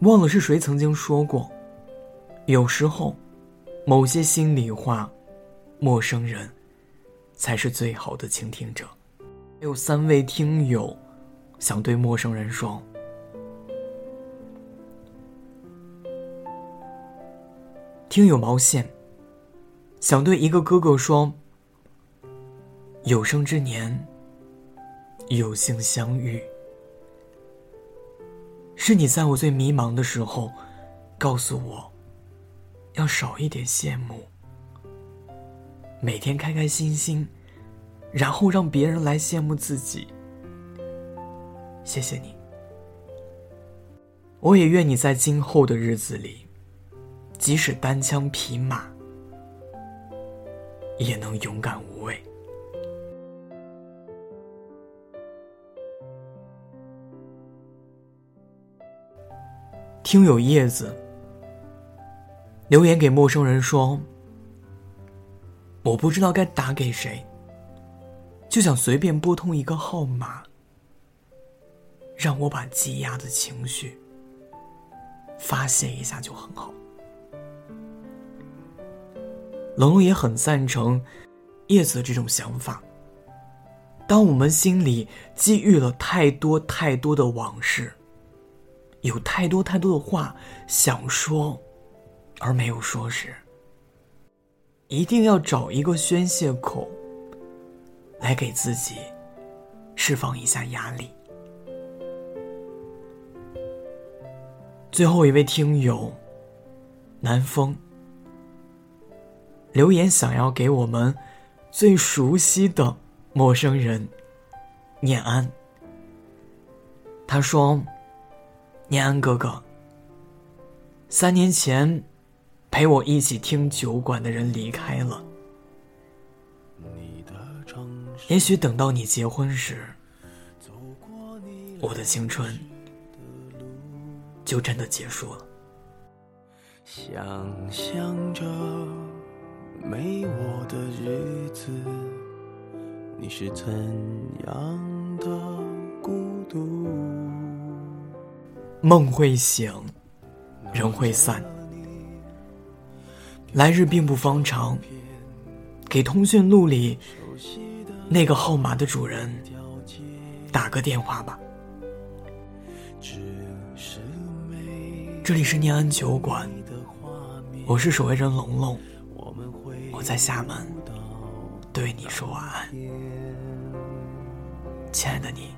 忘了是谁曾经说过，有时候，某些心里话，陌生人，才是最好的倾听者。有三位听友，想对陌生人说。听友毛线，想对一个哥哥说：有生之年，有幸相遇。是你在我最迷茫的时候，告诉我，要少一点羡慕，每天开开心心，然后让别人来羡慕自己。谢谢你，我也愿你在今后的日子里，即使单枪匹马，也能勇敢无畏。听友叶子留言给陌生人说：“我不知道该打给谁，就想随便拨通一个号码，让我把积压的情绪发泄一下就很好。”冷冷也很赞成叶子这种想法。当我们心里积郁了太多太多的往事。有太多太多的话想说，而没有说时，一定要找一个宣泄口，来给自己释放一下压力。最后一位听友南风留言，想要给我们最熟悉的陌生人念安。他说。念安哥哥，三年前陪我一起听酒馆的人离开了。也许等到你结婚时，我的青春就真的结束了。想象着没我的日子，你是怎样的孤独？梦会醒，人会散。来日并不方长，给通讯录里那个号码的主人打个电话吧。这里是念安酒馆，我是守卫人龙龙，我在厦门对你说晚安，亲爱的你。